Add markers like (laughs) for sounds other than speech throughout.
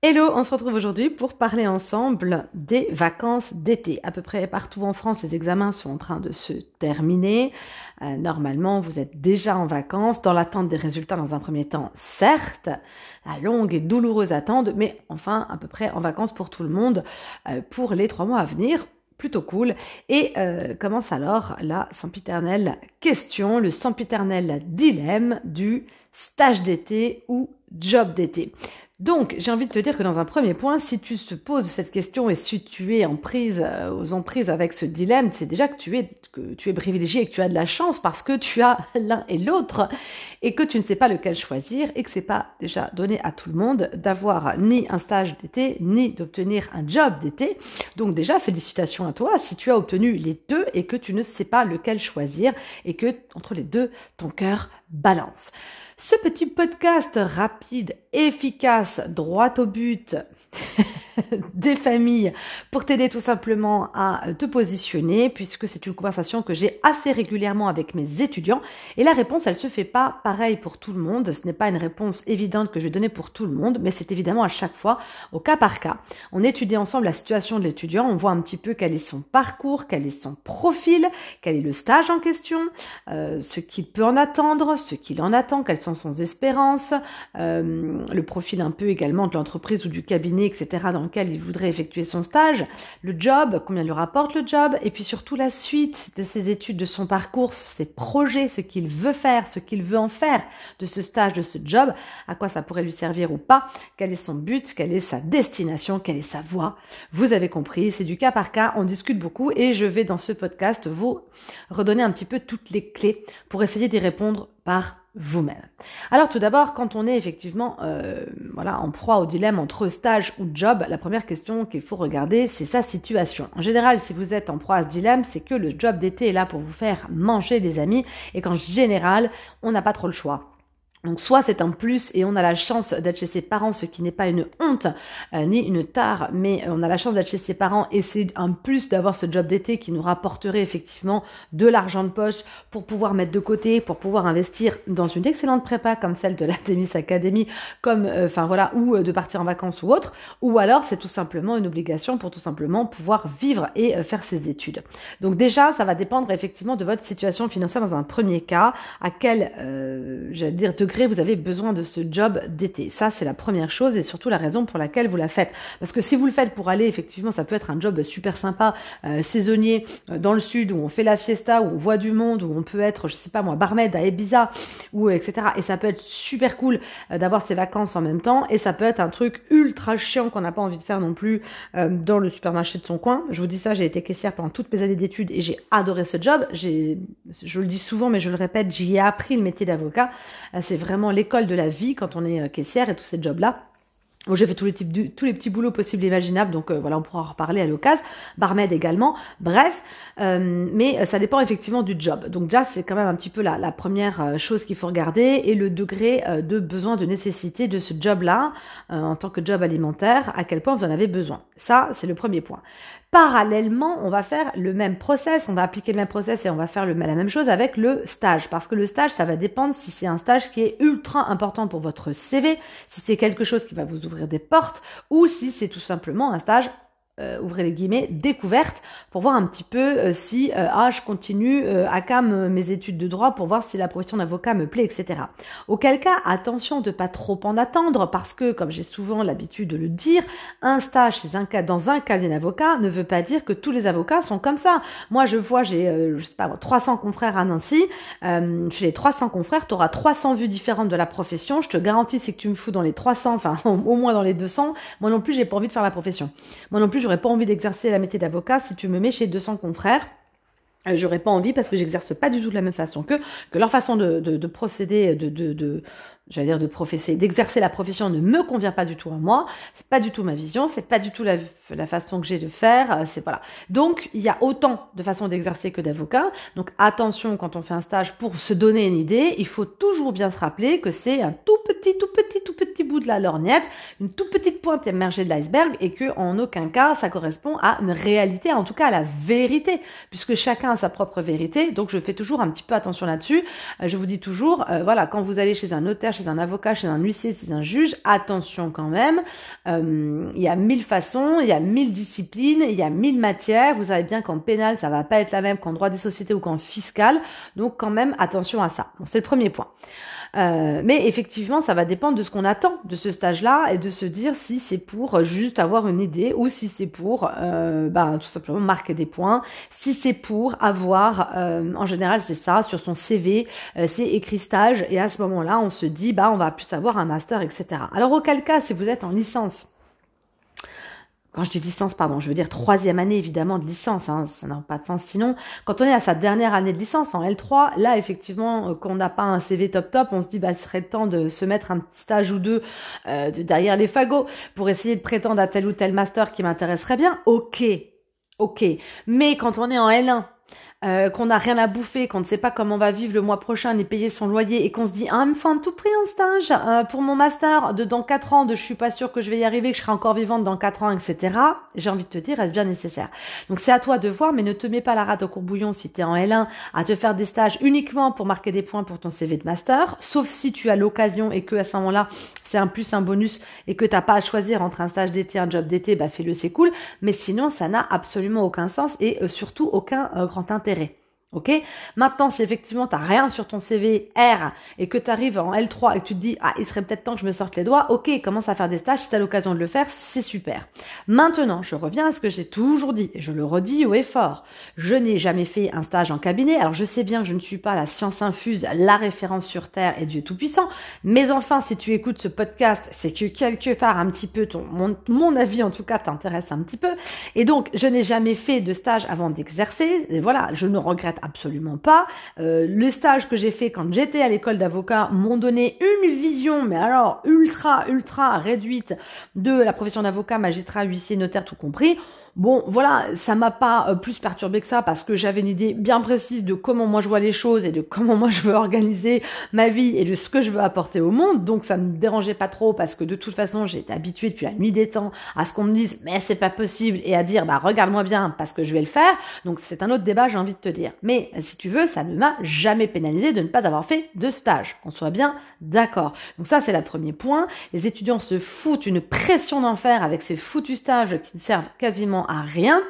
Hello, on se retrouve aujourd'hui pour parler ensemble des vacances d'été. À peu près partout en France, les examens sont en train de se terminer. Euh, normalement, vous êtes déjà en vacances, dans l'attente des résultats dans un premier temps, certes, la longue et douloureuse attente, mais enfin à peu près en vacances pour tout le monde euh, pour les trois mois à venir. Plutôt cool. Et euh, commence alors la sempiternelle question, le sempiternel dilemme du stage d'été ou job d'été. Donc, j'ai envie de te dire que dans un premier point, si tu te poses cette question et si tu es en prise, euh, aux emprises avec ce dilemme, c'est déjà que tu es, que tu es privilégié et que tu as de la chance parce que tu as (laughs) l'un et l'autre et que tu ne sais pas lequel choisir et que c'est pas déjà donné à tout le monde d'avoir ni un stage d'été ni d'obtenir un job d'été. Donc déjà, félicitations à toi si tu as obtenu les deux et que tu ne sais pas lequel choisir et que entre les deux, ton cœur balance. Ce petit podcast rapide, efficace, droit au but, (laughs) (laughs) des familles pour t'aider tout simplement à te positionner puisque c'est une conversation que j'ai assez régulièrement avec mes étudiants. Et la réponse elle se fait pas pareil pour tout le monde. Ce n'est pas une réponse évidente que je vais donner pour tout le monde mais c'est évidemment à chaque fois au cas par cas. On étudie ensemble la situation de l'étudiant on voit un petit peu quel est son parcours quel est son profil quel est le stage en question euh, ce qu'il peut en attendre ce qu'il en attend quelles sont ses espérances euh, le profil un peu également de l'entreprise ou du cabinet etc lequel il voudrait effectuer son stage, le job, combien lui rapporte le job, et puis surtout la suite de ses études, de son parcours, ses projets, ce qu'il veut faire, ce qu'il veut en faire de ce stage, de ce job, à quoi ça pourrait lui servir ou pas, quel est son but, quelle est sa destination, quelle est sa voie. Vous avez compris, c'est du cas par cas, on discute beaucoup et je vais dans ce podcast vous redonner un petit peu toutes les clés pour essayer d'y répondre par vous-même. Alors tout d'abord, quand on est effectivement euh, voilà en proie au dilemme entre stage ou job, la première question qu'il faut regarder, c'est sa situation. En général, si vous êtes en proie à ce dilemme, c'est que le job d'été est là pour vous faire manger des amis et qu'en général, on n'a pas trop le choix. Donc soit c'est un plus et on a la chance d'être chez ses parents, ce qui n'est pas une honte euh, ni une tare, mais on a la chance d'être chez ses parents et c'est un plus d'avoir ce job d'été qui nous rapporterait effectivement de l'argent de poche pour pouvoir mettre de côté, pour pouvoir investir dans une excellente prépa comme celle de la (laughs) Demis Academy, comme euh, enfin voilà, ou euh, de partir en vacances ou autre, ou alors c'est tout simplement une obligation pour tout simplement pouvoir vivre et faire ses études. Donc déjà ça va dépendre effectivement de votre situation financière dans un premier cas, à quel j'allais dire vous avez besoin de ce job d'été. Ça, c'est la première chose et surtout la raison pour laquelle vous la faites. Parce que si vous le faites pour aller, effectivement, ça peut être un job super sympa, euh, saisonnier, euh, dans le sud, où on fait la fiesta, où on voit du monde, où on peut être, je sais pas moi, barmaid à Ibiza, ou etc. Et ça peut être super cool euh, d'avoir ses vacances en même temps. Et ça peut être un truc ultra chiant qu'on n'a pas envie de faire non plus dans le supermarché de son coin. Je vous dis ça, j'ai été caissière pendant toutes mes années d'études et j'ai adoré ce job. J'ai, je le dis souvent, mais je le répète, j'y ai appris le métier d'avocat. c'est vraiment l'école de la vie quand on est euh, caissière et tous ces jobs-là. Bon, j'ai fait tous les types tous les petits boulots possibles et imaginables, donc euh, voilà, on pourra en reparler à l'occasion. Barmaid également. Bref, euh, mais ça dépend effectivement du job. Donc déjà, c'est quand même un petit peu la, la première chose qu'il faut regarder et le degré de besoin, de nécessité de ce job-là en tant que job alimentaire, à quel point vous en avez besoin. Ça, c'est le premier point. Parallèlement, on va faire le même process, on va appliquer le même process et on va faire la même chose avec le stage. Parce que le stage, ça va dépendre si c'est un stage qui est ultra important pour votre CV, si c'est quelque chose qui va vous ouvrir des portes, ou si c'est tout simplement un stage euh, ouvrez les guillemets, découverte pour voir un petit peu euh, si euh, ah je continue à cam mes études de droit pour voir si la profession d'avocat me plaît, etc. Auquel cas, attention de pas trop en attendre parce que, comme j'ai souvent l'habitude de le dire, un stage dans un cabinet d'avocat ne veut pas dire que tous les avocats sont comme ça. Moi, je vois, j'ai je sais pas 300 confrères à Nancy. chez les 300 confrères, tu auras 300 vues différentes de la profession. Je te garantis, si que tu me fous dans les 300, enfin (laughs) au moins dans les 200, moi non plus, j'ai pas envie de faire la profession. Moi non plus, j'aurais pas envie d'exercer la métier d'avocat si tu me mets chez 200 confrères. Euh, j'aurais pas envie parce que j'exerce pas du tout de la même façon que que leur façon de, de, de procéder, de, de, de j'allais dire de professer, d'exercer la profession ne me convient pas du tout à moi, c'est pas du tout ma vision, c'est pas du tout la, la façon que j'ai de faire, euh, c'est voilà. Donc il y a autant de façons d'exercer que d'avocats. Donc attention quand on fait un stage pour se donner une idée, il faut toujours bien se rappeler que c'est un tout petit, tout petit, tout petit bout de la lorgnette, une toute petite pointe émergée de l'iceberg et que en aucun cas ça correspond à une réalité, en tout cas à la vérité, puisque chacun a sa propre vérité. Donc je fais toujours un petit peu attention là-dessus. Euh, je vous dis toujours, euh, voilà, quand vous allez chez un notaire, chez un avocat, chez un huissier, chez un juge, attention quand même. Euh, il y a mille façons, il y a mille disciplines, il y a mille matières. Vous savez bien qu'en pénal, ça va pas être la même qu'en droit des sociétés ou qu'en fiscal. Donc quand même attention à ça. Bon, c'est le premier point. Euh, mais effectivement, ça va dépendre de ce qu'on attend de ce stage-là et de se dire si c'est pour juste avoir une idée ou si c'est pour euh, bah, tout simplement marquer des points. Si c'est pour avoir, euh, en général, c'est ça, sur son CV, euh, c'est écrit stage et à ce moment-là, on se dit, bah, on va plus avoir un master, etc. Alors auquel cas, si vous êtes en licence, quand je dis licence, pardon, je veux dire troisième année évidemment de licence, hein, ça n'a pas de sens. Sinon, quand on est à sa dernière année de licence en L3, là effectivement, euh, qu'on n'a pas un CV top top, on se dit bah ce serait temps de se mettre un petit stage ou deux euh, de derrière les fagots pour essayer de prétendre à tel ou tel master qui m'intéresserait bien. Ok, ok. Mais quand on est en L1 euh, qu'on n'a rien à bouffer, qu'on ne sait pas comment on va vivre le mois prochain ni payer son loyer et qu'on se dit ah me tout prix un stage euh, pour mon master de dans quatre ans de je suis pas sûre que je vais y arriver, que je serai encore vivante dans quatre ans, etc. J'ai envie de te dire, reste bien nécessaire. Donc c'est à toi de voir, mais ne te mets pas la rate au courbouillon si tu es en L1 à te faire des stages uniquement pour marquer des points pour ton CV de master, sauf si tu as l'occasion et que à ce moment-là c'est un plus, un bonus et que t'as pas à choisir entre un stage d'été, un job d'été, bah fais-le, c'est cool. Mais sinon, ça n'a absolument aucun sens et euh, surtout aucun grand intérêt. caractere. Ok? Maintenant, si effectivement tu rien sur ton CV R et que tu arrives en L3 et que tu te dis ah il serait peut-être temps que je me sorte les doigts, ok, commence à faire des stages si tu as l'occasion de le faire, c'est super. Maintenant, je reviens à ce que j'ai toujours dit et je le redis haut et fort. Je n'ai jamais fait un stage en cabinet. Alors je sais bien que je ne suis pas la science infuse, la référence sur terre et Dieu tout puissant, mais enfin si tu écoutes ce podcast, c'est que quelque part un petit peu ton mon, mon avis en tout cas t'intéresse un petit peu et donc je n'ai jamais fait de stage avant d'exercer et voilà, je ne regrette absolument pas. Euh, les stages que j'ai fait quand j'étais à l'école d'avocat m'ont donné une vision, mais alors ultra, ultra réduite de la profession d'avocat, magistrat, huissier, notaire, tout compris. Bon, voilà, ça m'a pas euh, plus perturbé que ça parce que j'avais une idée bien précise de comment moi je vois les choses et de comment moi je veux organiser ma vie et de ce que je veux apporter au monde. Donc ça me dérangeait pas trop parce que de toute façon j'étais habituée depuis la nuit des temps à ce qu'on me dise mais c'est pas possible et à dire bah regarde-moi bien parce que je vais le faire. Donc c'est un autre débat, j'ai envie de te dire. Mais si tu veux, ça ne m'a jamais pénalisé de ne pas avoir fait de stage. Qu'on soit bien d'accord. Donc ça c'est le premier point. Les étudiants se foutent une pression d'enfer avec ces foutus stages qui ne servent quasiment à rien.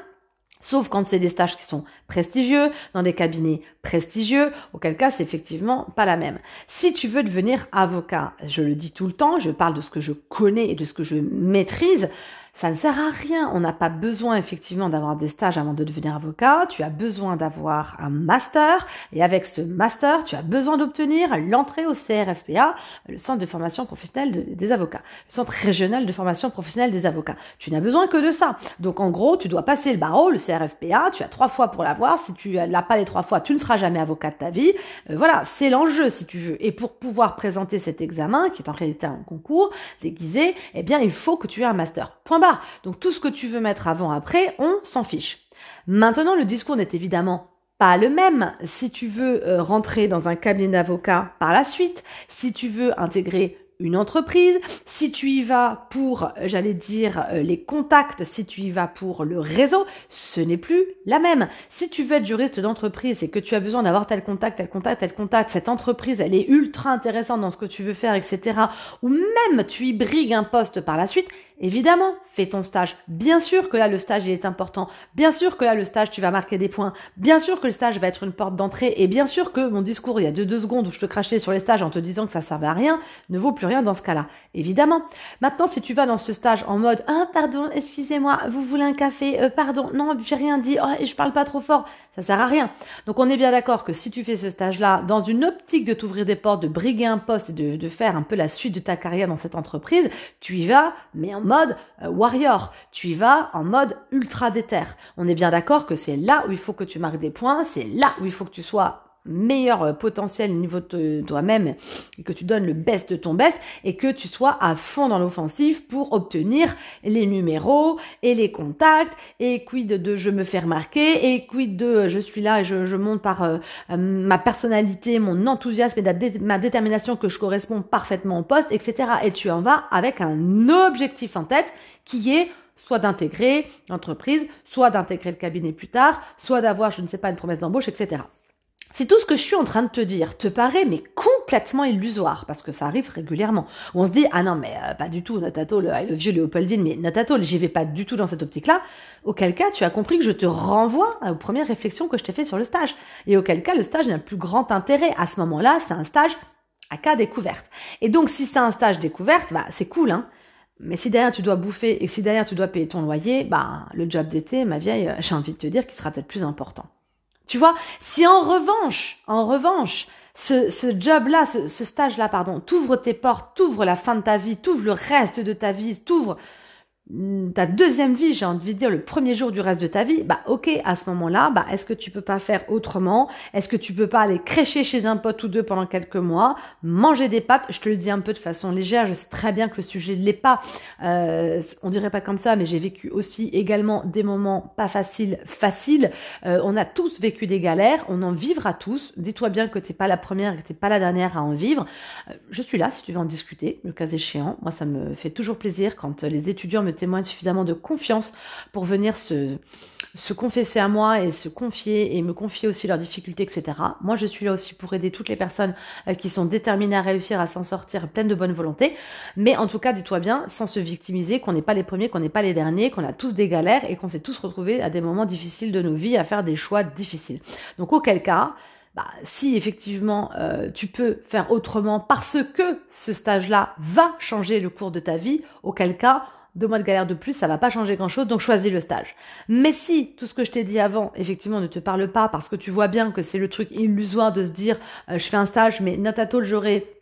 Sauf quand c'est des stages qui sont prestigieux, dans des cabinets prestigieux, auquel cas c'est effectivement pas la même. Si tu veux devenir avocat, je le dis tout le temps, je parle de ce que je connais et de ce que je maîtrise, ça ne sert à rien. On n'a pas besoin effectivement d'avoir des stages avant de devenir avocat. Tu as besoin d'avoir un master et avec ce master, tu as besoin d'obtenir l'entrée au CRFPA, le Centre de formation professionnelle des avocats, le Centre régional de formation professionnelle des avocats. Tu n'as besoin que de ça. Donc en gros, tu dois passer le barreau, le CRFPA. Tu as trois fois pour l'avoir. Si tu l'as pas les trois fois, tu ne seras jamais avocat de ta vie. Euh, voilà, c'est l'enjeu si tu veux. Et pour pouvoir présenter cet examen, qui est en réalité un concours déguisé, eh bien il faut que tu aies un master. Point barre. Donc tout ce que tu veux mettre avant, après, on s'en fiche. Maintenant, le discours n'est évidemment pas le même. Si tu veux euh, rentrer dans un cabinet d'avocat par la suite, si tu veux intégrer une entreprise, si tu y vas pour, j'allais dire, euh, les contacts, si tu y vas pour le réseau, ce n'est plus la même. Si tu veux être juriste d'entreprise et que tu as besoin d'avoir tel contact, tel contact, tel contact, cette entreprise, elle est ultra intéressante dans ce que tu veux faire, etc. Ou même tu y brigues un poste par la suite, Évidemment, fais ton stage. Bien sûr que là, le stage est important. Bien sûr que là, le stage, tu vas marquer des points. Bien sûr que le stage va être une porte d'entrée. Et bien sûr que mon discours, il y a deux, deux secondes où je te crachais sur les stages en te disant que ça servait à rien, ne vaut plus rien dans ce cas-là. Évidemment. Maintenant, si tu vas dans ce stage en mode, ah, pardon, excusez-moi, vous voulez un café, euh, pardon, non, j'ai rien dit, oh, je parle pas trop fort, ça sert à rien. Donc, on est bien d'accord que si tu fais ce stage-là dans une optique de t'ouvrir des portes, de briguer un poste et de, de faire un peu la suite de ta carrière dans cette entreprise, tu y vas, mais en mode euh, warrior, tu y vas en mode ultra déter. On est bien d'accord que c'est là où il faut que tu marques des points, c'est là où il faut que tu sois meilleur euh, potentiel au niveau de toi-même et que tu donnes le best de ton best et que tu sois à fond dans l'offensive pour obtenir les numéros et les contacts et quid de je me fais remarquer et quid de je suis là et je, monte par euh, euh, ma personnalité, mon enthousiasme et ma détermination que je corresponds parfaitement au poste, etc. Et tu en vas avec un objectif en tête qui est soit d'intégrer l'entreprise, soit d'intégrer le cabinet plus tard, soit d'avoir, je ne sais pas, une promesse d'embauche, etc. Si tout ce que je suis en train de te dire te paraît mais complètement illusoire, parce que ça arrive régulièrement, on se dit ah non mais euh, pas du tout Natato, le, le vieux Léopoldine, mais Natato, j'y vais pas du tout dans cette optique-là. Auquel cas tu as compris que je te renvoie aux premières réflexions que je t'ai fait sur le stage, et auquel cas le stage n'a plus grand intérêt. À ce moment-là, c'est un stage à cas découverte. Et donc si c'est un stage découverte, bah c'est cool hein. Mais si derrière tu dois bouffer et si derrière tu dois payer ton loyer, bah le job d'été, ma vieille, j'ai envie de te dire qu'il sera peut-être plus important. Tu vois, si en revanche, en revanche, ce, ce job-là, ce, ce stage-là, pardon, t'ouvre tes portes, t'ouvre la fin de ta vie, t'ouvre le reste de ta vie, t'ouvre ta deuxième vie, j'ai envie de dire le premier jour du reste de ta vie, bah ok, à ce moment-là, bah est-ce que tu peux pas faire autrement? Est-ce que tu peux pas aller crécher chez un pote ou deux pendant quelques mois, manger des pâtes? Je te le dis un peu de façon légère, je sais très bien que le sujet ne l'est pas. Euh, on dirait pas comme ça, mais j'ai vécu aussi également des moments pas faciles, faciles. Euh, on a tous vécu des galères, on en vivra tous. Dis-toi bien que t'es pas la première, que t'es pas la dernière à en vivre. Euh, je suis là si tu veux en discuter, le cas échéant. Moi, ça me fait toujours plaisir quand les étudiants me témoigne suffisamment de confiance pour venir se, se confesser à moi et se confier et me confier aussi leurs difficultés, etc. Moi, je suis là aussi pour aider toutes les personnes euh, qui sont déterminées à réussir, à s'en sortir pleines de bonne volonté. Mais en tout cas, dis-toi bien, sans se victimiser, qu'on n'est pas les premiers, qu'on n'est pas les derniers, qu'on a tous des galères et qu'on s'est tous retrouvés à des moments difficiles de nos vies, à faire des choix difficiles. Donc, auquel cas, bah, si effectivement euh, tu peux faire autrement parce que ce stage-là va changer le cours de ta vie, auquel cas deux mois de galère de plus, ça va pas changer grand chose, donc choisis le stage. Mais si tout ce que je t'ai dit avant, effectivement, ne te parle pas parce que tu vois bien que c'est le truc illusoire de se dire, euh, je fais un stage, mais not j'aurai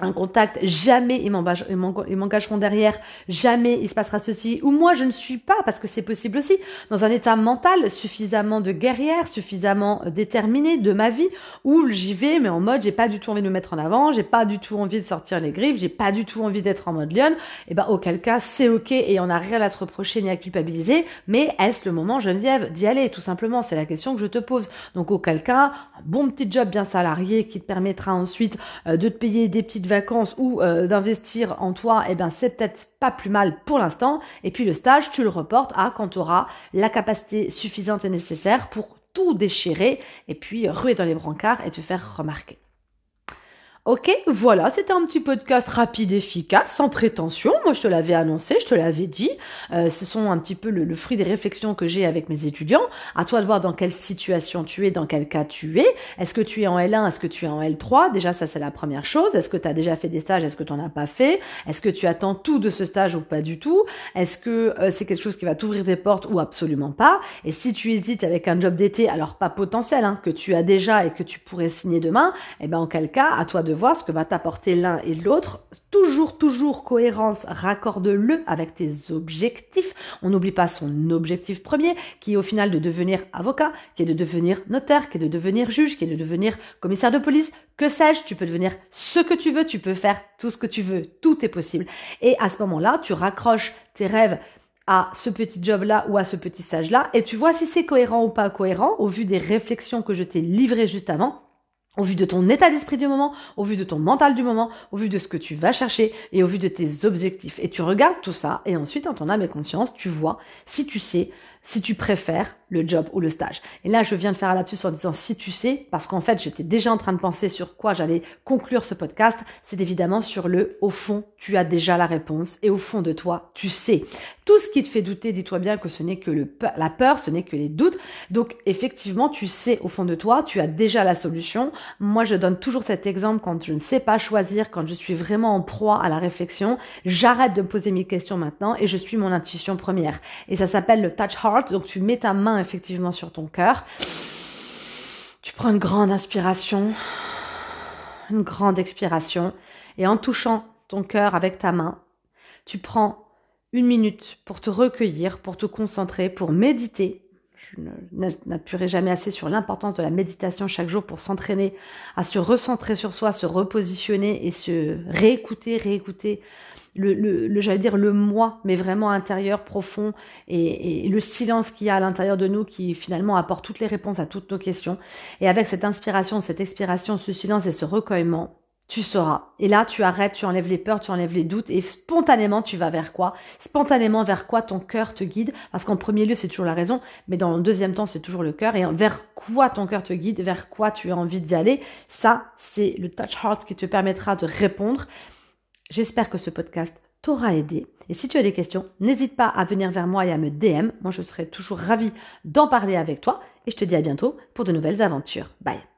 un contact, jamais ils m'engageront derrière, jamais il se passera ceci, ou moi je ne suis pas, parce que c'est possible aussi, dans un état mental suffisamment de guerrière, suffisamment déterminé de ma vie, où j'y vais, mais en mode j'ai pas du tout envie de me mettre en avant, j'ai pas du tout envie de sortir les griffes, j'ai pas du tout envie d'être en mode lion, et ben auquel cas c'est ok et on n'a rien à se reprocher ni à culpabiliser, mais est-ce le moment Geneviève d'y aller tout simplement, c'est la question que je te pose. Donc auquel cas, un bon petit job bien salarié qui te permettra ensuite euh, de te payer des petites vacances ou euh, d'investir en toi, eh ben c'est peut-être pas plus mal pour l'instant. Et puis le stage, tu le reportes à quand tu auras la capacité suffisante et nécessaire pour tout déchirer et puis ruer dans les brancards et te faire remarquer. Ok, voilà, c'était un petit podcast rapide, efficace, sans prétention. Moi, je te l'avais annoncé, je te l'avais dit. Euh, ce sont un petit peu le, fruit des réflexions que j'ai avec mes étudiants. À toi de voir dans quelle situation tu es, dans quel cas tu es. Est-ce que tu es en L1, est-ce que tu es en L3 Déjà, ça c'est la première chose. Est-ce que tu as déjà fait des stages, est-ce que tu n'en as pas fait? Est-ce que tu attends tout de ce stage ou pas du tout? Est-ce que euh, c'est quelque chose qui va t'ouvrir des portes ou absolument pas? Et si tu hésites avec un job d'été, alors pas potentiel, hein, que tu as déjà et que tu pourrais signer demain, eh ben en quel cas, à toi de voir ce que va t'apporter l'un et l'autre. Toujours, toujours cohérence, raccorde-le avec tes objectifs. On n'oublie pas son objectif premier, qui est au final de devenir avocat, qui est de devenir notaire, qui est de devenir juge, qui est de devenir commissaire de police. Que sais-je, tu peux devenir ce que tu veux, tu peux faire tout ce que tu veux, tout est possible. Et à ce moment-là, tu raccroches tes rêves à ce petit job-là ou à ce petit stage-là, et tu vois si c'est cohérent ou pas cohérent au vu des réflexions que je t'ai livrées juste avant au vu de ton état d'esprit du moment, au vu de ton mental du moment, au vu de ce que tu vas chercher et au vu de tes objectifs. Et tu regardes tout ça et ensuite, en ton âme et conscience, tu vois si tu sais, si tu préfères le job ou le stage. Et là, je viens de faire un lapsus en disant si tu sais, parce qu'en fait, j'étais déjà en train de penser sur quoi j'allais conclure ce podcast. C'est évidemment sur le au fond, tu as déjà la réponse et au fond de toi, tu sais. Tout ce qui te fait douter, dis-toi bien que ce n'est que le, la peur, ce n'est que les doutes. Donc, effectivement, tu sais au fond de toi, tu as déjà la solution. Moi, je donne toujours cet exemple quand je ne sais pas choisir, quand je suis vraiment en proie à la réflexion. J'arrête de me poser mes questions maintenant et je suis mon intuition première. Et ça s'appelle le touch heart. Donc, tu mets ta main effectivement sur ton cœur. Tu prends une grande inspiration, une grande expiration, et en touchant ton cœur avec ta main, tu prends une minute pour te recueillir, pour te concentrer, pour méditer. je n'appuierai jamais assez sur l'importance de la méditation chaque jour pour s'entraîner à se recentrer sur soi, se repositionner et se réécouter, réécouter le, le, j'allais dire le moi, mais vraiment intérieur, profond, et, et le silence qu'il y a à l'intérieur de nous qui finalement apporte toutes les réponses à toutes nos questions. Et avec cette inspiration, cette expiration, ce silence et ce recueillement, tu sauras. Et là, tu arrêtes, tu enlèves les peurs, tu enlèves les doutes, et spontanément, tu vas vers quoi? Spontanément, vers quoi ton cœur te guide? Parce qu'en premier lieu, c'est toujours la raison, mais dans le deuxième temps, c'est toujours le cœur. Et vers quoi ton cœur te guide? Vers quoi tu as envie d'y aller? Ça, c'est le touch heart qui te permettra de répondre. J'espère que ce podcast t'aura aidé. Et si tu as des questions, n'hésite pas à venir vers moi et à me DM. Moi, je serai toujours ravie d'en parler avec toi. Et je te dis à bientôt pour de nouvelles aventures. Bye